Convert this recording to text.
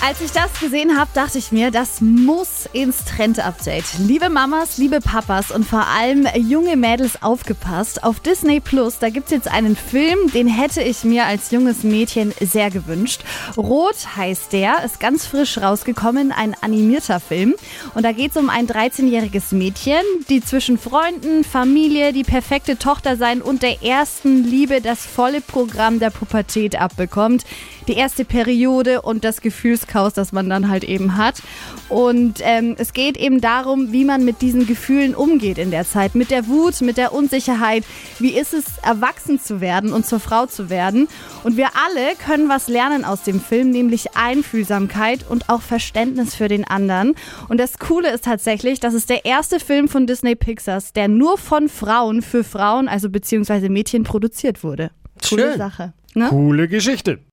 Als ich das gesehen habe, dachte ich mir, das muss ins Trend-Update. Liebe Mamas, liebe Papas und vor allem junge Mädels aufgepasst. Auf Disney Plus, da gibt es jetzt einen Film, den hätte ich mir als junges Mädchen sehr gewünscht. Rot heißt der, ist ganz frisch rausgekommen, ein animierter Film. Und da geht es um ein 13-jähriges Mädchen, die zwischen Freunden, Familie, die perfekte Tochter sein und der ersten Liebe das volle Programm der Pubertät abbekommt. Die erste Periode und das Gefühlschaos, das man dann halt eben hat. Und ähm, es geht eben darum, wie man mit diesen Gefühlen umgeht in der Zeit. Mit der Wut, mit der Unsicherheit. Wie ist es, erwachsen zu werden und zur Frau zu werden? Und wir alle können was lernen aus dem Film, nämlich Einfühlsamkeit und auch Verständnis für den anderen. Und das Coole ist tatsächlich, dass es der erste Film von Disney Pixars, der nur von Frauen für Frauen, also beziehungsweise Mädchen produziert wurde. Coole Schön. Sache. Ne? Coole Geschichte.